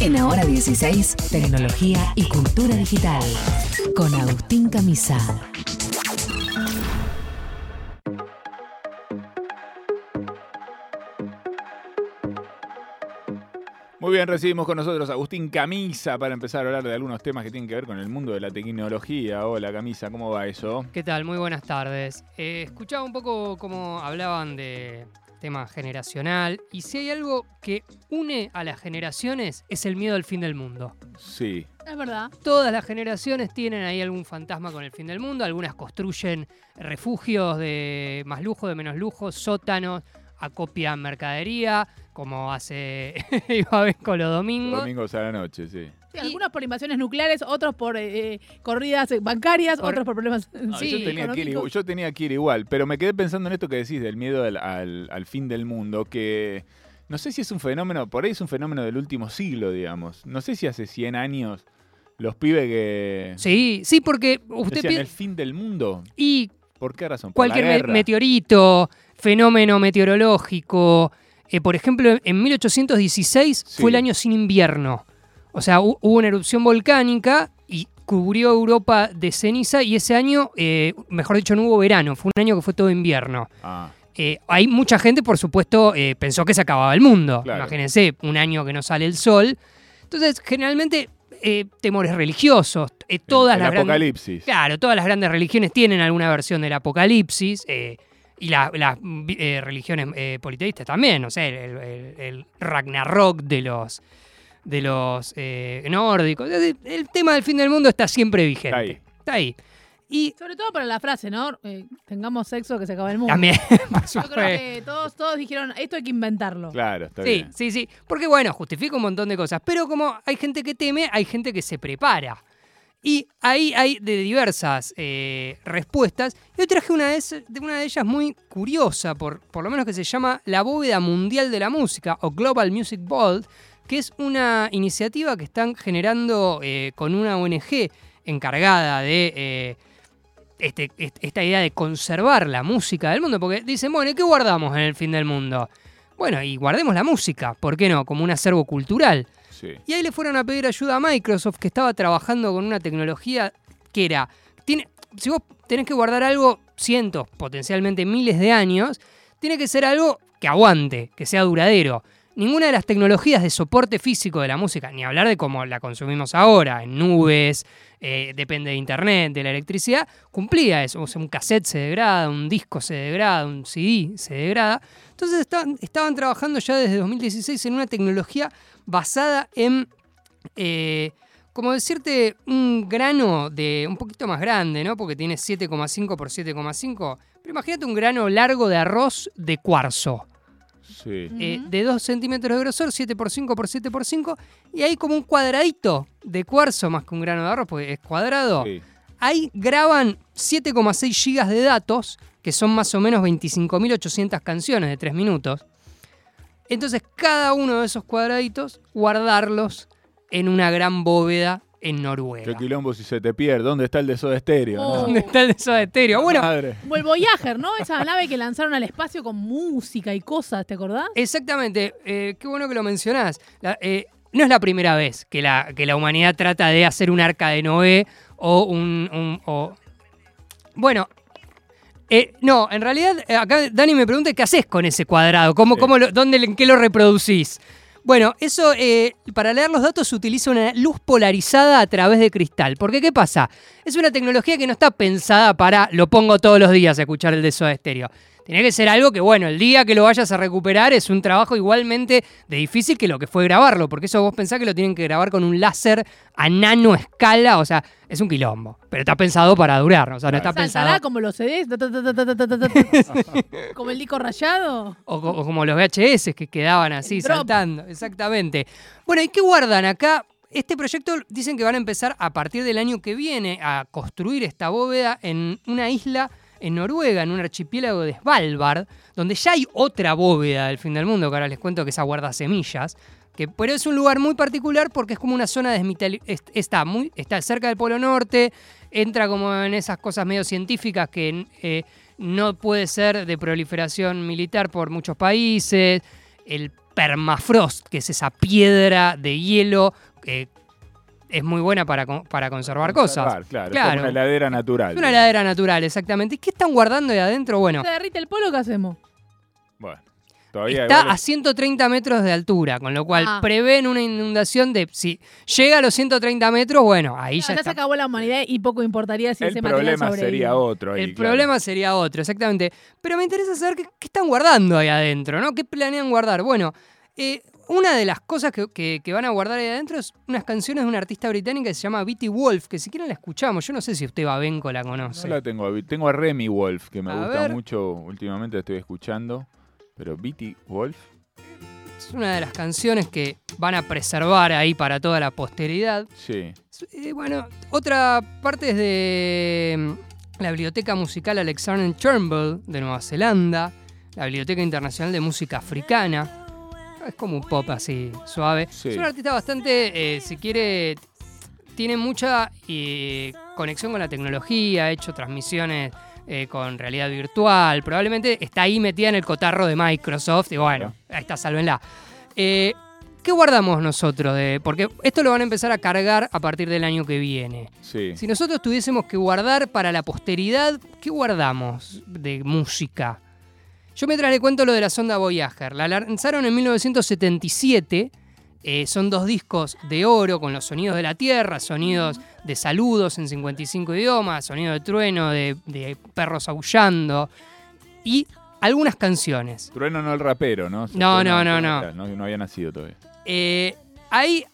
En Ahora 16, tecnología y cultura digital. Con Agustín Camisa. Muy bien, recibimos con nosotros a Agustín Camisa para empezar a hablar de algunos temas que tienen que ver con el mundo de la tecnología. Hola Camisa, ¿cómo va eso? ¿Qué tal? Muy buenas tardes. Eh, escuchaba un poco cómo hablaban de tema generacional y si hay algo que une a las generaciones es el miedo al fin del mundo. Sí. Es verdad. Todas las generaciones tienen ahí algún fantasma con el fin del mundo, algunas construyen refugios de más lujo, de menos lujo, sótanos, acopian mercadería, como hace Ibabenco los domingos. Domingos a la noche, sí. Sí, algunos por invasiones nucleares, otros por eh, eh, corridas bancarias, Por- otros por problemas No, Sí, yo, tenía que ir, igual- yo tenía que ir igual, pero me quedé pensando en esto que decís del miedo al, al- al fin del mundo, que no sé si es un fenómeno, por ahí es un fenómeno del último siglo, digamos. No sé si hace 100 años los pibes que Sí, sí, porque usted decían el fin del mundo. y ¿Por qué razón? Por cualquier meteorito, fenómeno meteorológico. eh, por ejemplo, en 1816 Sí. fue el año sin invierno. O sea, hu- hubo una erupción volcánica y cubrió Europa de ceniza y ese año, eh, mejor dicho, no hubo verano, fue un año que fue todo invierno. Ah, Eh, hay mucha gente, por supuesto, eh, pensó que se acababa el mundo. Claro. Imagínense, un año que no sale el sol. Entonces, generalmente, eh, temores religiosos. todas el las grandes- apocalipsis. Claro, todas las grandes religiones tienen alguna versión del apocalipsis y la- las religiones politeístas también, no sé, el Ragnarok de los, de los eh, nórdicos. El, tema del fin del mundo está siempre vigente. Está ahí. Está ahí. Y Sobre todo para la frase, ¿no? Eh, tengamos sexo que se acaba el mundo. también, Yo creo que todos, todos dijeron, esto hay que inventarlo. Claro, está Sí, bien. sí, sí. Porque bueno, justifica un montón de cosas. Pero como hay gente que teme, hay gente que se prepara. Y ahí hay de diversas eh, respuestas. Yo traje una de una de ellas muy curiosa, por, por lo menos que se llama la bóveda mundial de la música o Global Music Vault, que es una iniciativa que están generando eh, con una ONG encargada de eh, este- est- esta idea de conservar la música del mundo. Porque dicen, bueno, ¿y qué guardamos en el fin del mundo? Bueno, y guardemos la música, ¿por qué no? Como un acervo cultural. Sí. Y ahí le fueron a pedir ayuda a Microsoft, que estaba trabajando con una tecnología que era, tiene, si vos tenés que guardar algo cientos, potencialmente miles de años, tiene que ser algo que aguante, que sea duradero. Ninguna de las tecnologías de soporte físico de la música, ni hablar de cómo la consumimos ahora, en nubes, eh, depende de internet, de la electricidad, cumplía eso. Un cassette se degrada, un disco se degrada, un CD se degrada. Entonces estaban, estaban trabajando ya desde 2016 en una tecnología basada en, eh, como decirte, un grano de un poquito más grande, ¿no? Porque tiene 7,5 por 7,5. Pero imagínate un grano largo de arroz de cuarzo, Sí. eh, Ujú. de 2 centímetros de grosor, 7 por 5 por 7 por 5, y hay como un cuadradito de cuarzo más que un grano de arroz, porque es cuadrado. sí. Ahí graban 7,6 gigas de datos, que son más o menos 25.800 canciones de 3 minutos. Entonces, cada uno de esos cuadraditos, guardarlos en una gran bóveda en Qué Noruega. quilombo si se te pierde. ¿Dónde está el de Soda Stereo? no? Oh. ¿Dónde está el de Soda Stereo? Bueno, Madre. Como el Voyager, ¿no? Esa nave que lanzaron al espacio con música y cosas, ¿te acordás? exactamente. eh, qué bueno que lo mencionás. La- eh, no es la primera vez que la, que la humanidad trata de hacer un arca de Noé o un... un- o- Bueno, eh, no, en realidad acá Dani me pregunta qué haces con ese cuadrado, cómo, Sí. cómo lo- dónde, en qué lo reproducís. Bueno, eso eh, para leer los datos se utiliza una luz polarizada a través de cristal. Porque ¿qué pasa? Es una tecnología que no está pensada para lo pongo todos los días a escuchar el de Soda Stereo. Tenía que ser algo que, bueno, el día que lo vayas a recuperar es un trabajo igualmente de difícil que lo que fue grabarlo, porque eso vos pensás que lo tienen que grabar con un láser a nano escala, o sea, es un quilombo, pero está pensado para durar, o sea, no está Saltará pensado... como los CDs, como el disco rayado. O, como los VHS que quedaban así, saltando, exactamente. Bueno, ¿y qué guardan acá? Este proyecto dicen que van a empezar a partir del año que viene a construir esta bóveda en una isla en Noruega, en un archipiélago de Svalbard, donde ya hay otra bóveda del fin del mundo, que ahora les cuento que esa guarda semillas. Que, pero es un lugar muy particular porque es como una zona está muy está cerca del Polo Norte, entra como en esas cosas medio científicas que eh, no puede ser de proliferación militar por muchos países. El permafrost, que es esa piedra de hielo que es muy buena para, para conservar cosas. Claro, es Claro. como una heladera natural. Es una heladera natural, exactamente. ¿Y qué están guardando ahí adentro? Bueno, ¿Se derrite el polo? ¿Qué hacemos? Bueno, todavía está igual a 130 metros de altura, con lo cual Ah. prevén una inundación de. Si llega a los 130 metros, bueno, ahí No, ya ya se acabó la humanidad y poco importaría si el ese problema sería otro. ahí, El claro. problema sería otro, exactamente. Pero me interesa saber qué, qué están guardando ahí adentro, ¿no? ¿Qué planean guardar? Bueno, eh, una de las cosas que, que- que van a guardar ahí adentro es unas canciones de una artista británica que se llama Beatty Wolf, que si quieren la escuchamos. Yo no sé si usted Babenco la No conoce. la tengo. Tengo a Remy Wolf, que me A gusta ver. mucho. Últimamente estoy escuchando. Pero Beatty Wolf. Es una de las canciones que van a preservar ahí para toda la posteridad. Sí. Eh, bueno, otra parte es de mm, la Biblioteca Musical Alexander Turnbull de Nueva Zelanda, la Biblioteca Internacional de Música Africana. Es como un pop así, suave. Sí. Es un artista bastante, eh, si quiere, tiene mucha eh, conexión con la tecnología, ha hecho transmisiones eh, con realidad virtual, probablemente está ahí metida en el cotarro de Microsoft y bueno, ahí está, sálvenla. Eh, ¿Qué guardamos nosotros? De, porque esto lo van a empezar a cargar a partir del año que viene. Sí. Si nosotros tuviésemos que guardar para la posteridad, ¿qué guardamos de música? Yo mientras le cuento lo de la sonda Voyager. La lanzaron en 1977. eh, son dos discos de oro con los sonidos de la Tierra, sonidos de saludos en 55 idiomas, sonido de trueno, de, de perros aullando y algunas canciones. Trueno no el rapero, ¿no? No, no, no, no. no. No había nacido todavía. Eh, hay,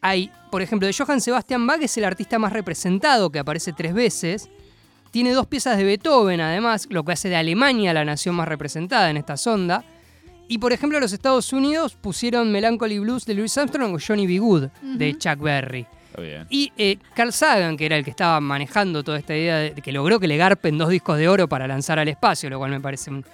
hay, por ejemplo, de Johann Sebastian Bach es el artista más representado, que aparece tres veces. Tiene dos piezas de Beethoven, además, lo que hace de Alemania la nación más representada en esta sonda. Y, por ejemplo, los Estados Unidos pusieron Melancholy Blues de Louis Armstrong o Johnny B. Good de. Chuck Berry. Y eh, Carl Sagan, que era el que estaba manejando toda esta idea de que logró que le garpen dos discos de oro para lanzar al espacio, lo cual me parece un,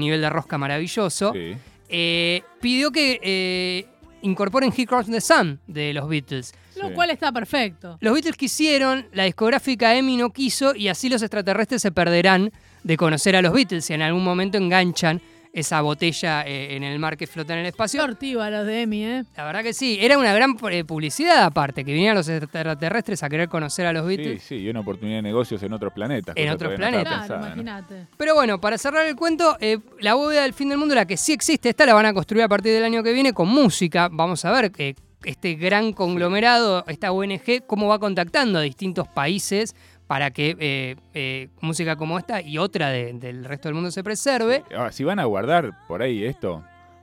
nivel de rosca maravilloso Sí. eh, pidió que eh, incorporen Here Comes the Sun de los Beatles. Lo Sí. cual está perfecto. Los Beatles quisieron, la discográfica EMI no quiso y así los extraterrestres se perderán de conocer a los Beatles si en algún momento enganchan esa botella eh, en el mar que flota en el espacio. Sortiva los de Emi, ¿eh? La verdad que sí, era una gran eh, publicidad aparte, que vinieran los extraterrestres a querer conocer a los Sí, Beatles. sí, y una oportunidad de negocios en otros planetas. En otros no planetas. ¿no? imagínate. Pero bueno, para cerrar el cuento, eh, la bóveda del fin del mundo, la que sí existe, esta la van a construir a partir del año que viene con música. Vamos a ver eh, este gran conglomerado, esta ONG, cómo va contactando a distintos países para que eh, eh, música como esta y otra de- del resto del mundo se preserve. Si van a guardar por ahí esto,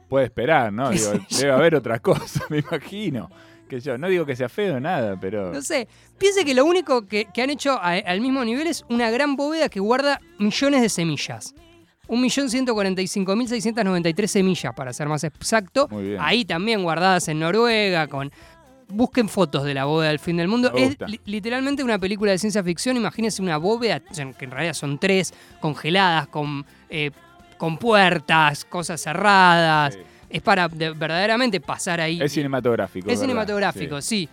puede esperar, ¿no? Debe haber otras cosas, me imagino. Que yo no digo que sea feo nada, pero. No sé, piense que lo único que, que han hecho a- al mismo nivel es una gran bóveda que guarda millones de semillas. 1.145.693 semillas, para ser más exacto. Muy bien. Ahí también guardadas en Noruega, con... Busquen fotos de la bóveda del fin del mundo. Es li- literalmente una película de ciencia ficción. Imagínense una bóveda, que en realidad son tres, congeladas, con, eh, con puertas, cosas cerradas. Sí. Es para de- verdaderamente pasar ahí. Es cinematográfico. Es ¿verdad? cinematográfico, Sí. sí.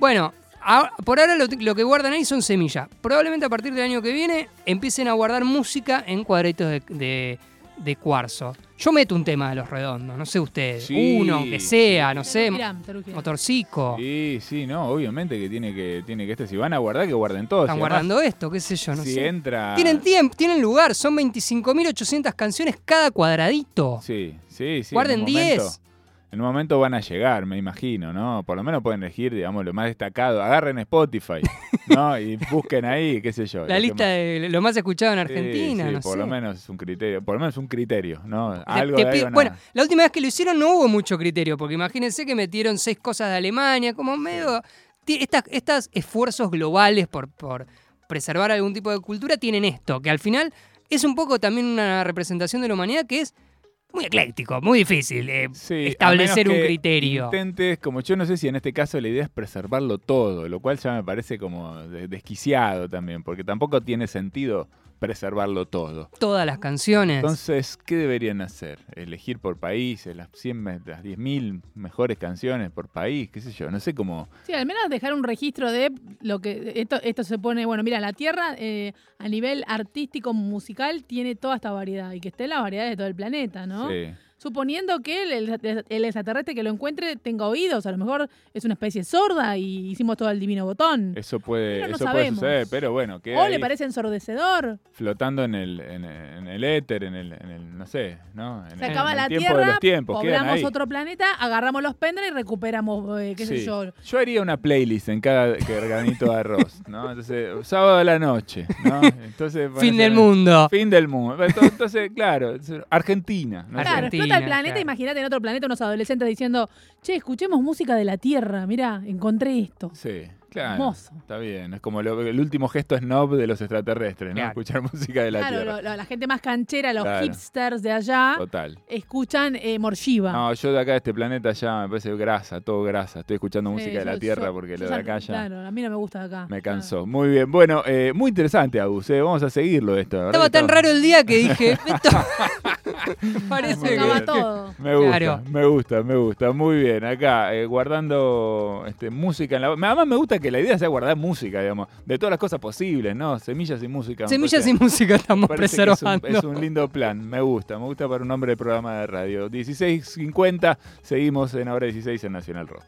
Bueno, a- por ahora lo, lo que guardan ahí son semillas. Probablemente a partir del año que viene empiecen a guardar música en cuadritos de, de- de cuarzo. Yo meto un tema de los redondos, no sé ustedes. Sí. Uno, que sea, no sé, motorcico. Sí, sí, no, obviamente que tiene que tiene que este si van a guardar que guarden todo. Están si además, guardando esto, qué sé yo, no si sé. entra Tienen tiempo, tienen lugar, son 25.800 canciones cada cuadradito. Sí, sí, sí. Guarden en un momento- 10. En un momento van a llegar, me imagino, ¿no? Por lo menos pueden elegir, digamos, lo más destacado. Agarren Spotify, ¿no? Y busquen ahí, qué sé yo. La lista más- de lo más escuchado en Sí, Argentina, sí, no por sé. lo menos es un criterio, por lo menos un criterio, ¿no? Algo de pi- ahí van a- Bueno, la última vez que lo hicieron no hubo mucho criterio, porque imagínense que metieron seis cosas de Alemania, como medio... Estas, estos esfuerzos globales por, por preservar algún tipo de cultura tienen esto, que al final es un poco también una representación de la humanidad que es muy ecléctico, muy difícil eh, Sí, establecer un criterio. Intentes, como yo no sé si en este caso la idea es preservarlo todo, lo cual ya me parece como de- desquiciado también, porque tampoco tiene sentido preservarlo todo. Todas las canciones. Entonces, ¿qué deberían hacer? ¿Elegir por países, las 100, me- las 10.000 mejores canciones por país? ¿Qué sé yo? No sé cómo... Sí, al menos dejar un registro de lo que esto, esto se pone, bueno, mira, la Tierra eh, a nivel artístico musical tiene toda esta variedad y que esté la variedad de todo el planeta, ¿no? Sí. Suponiendo que el, el- el extraterrestre que lo encuentre tenga oídos. A lo mejor es una especie sorda y hicimos todo el divino botón. Eso puede, Pero no eso puede sabemos. suceder, pero bueno, O le parece ensordecedor. flotando en el, en, en el éter, en el, en el, no sé, ¿no? En Se acaba en el la tiempo Tierra, de los tiempos, quedan poblamos ahí. otro planeta, agarramos los pendrives y recuperamos, eh, qué sé Sí. yo. Yo haría una playlist en cada granito de arroz, ¿no? Entonces, sábado a la noche, ¿no? Entonces, Fin del mundo. Fin del mundo. Entonces, claro, Argentina. ¿no? Argentina, explota el planeta, claro. imagínate en otro planeta unos adolescentes diciendo, che, escuchemos música de la Tierra, mirá, encontré esto. Sí, claro. Hermoso. Está bien. Es como lo- el último gesto snob de los extraterrestres, ¿no? Claro. Escuchar música de la Claro, Tierra. lo- lo- la gente más canchera, los Claro. hipsters de allá, Total. escuchan eh, Morshiva. No, yo de acá de este planeta ya me parece grasa, todo grasa. Estoy escuchando música de la Tierra yo- porque yo lo de acá ya Claro, a mí no me gusta de acá. me cansó. Muy bien. Bueno, eh, muy interesante, Agus. eh. Vamos a seguirlo esto. la Estaba tan raro el día que dije, parece acaba que... todo. Me gusta, Claro. me gusta, me gusta. Muy bien. Acá, eh, guardando este, música en la. Además, me gusta que la idea sea guardar música, digamos, de todas las cosas posibles, ¿no? Semillas y música. Semillas y música estamos es un- preservando. Es un, lindo plan. Me gusta, me gusta para un nombre de programa de radio. 16.50, seguimos en Hora 16 en Nacional Rock.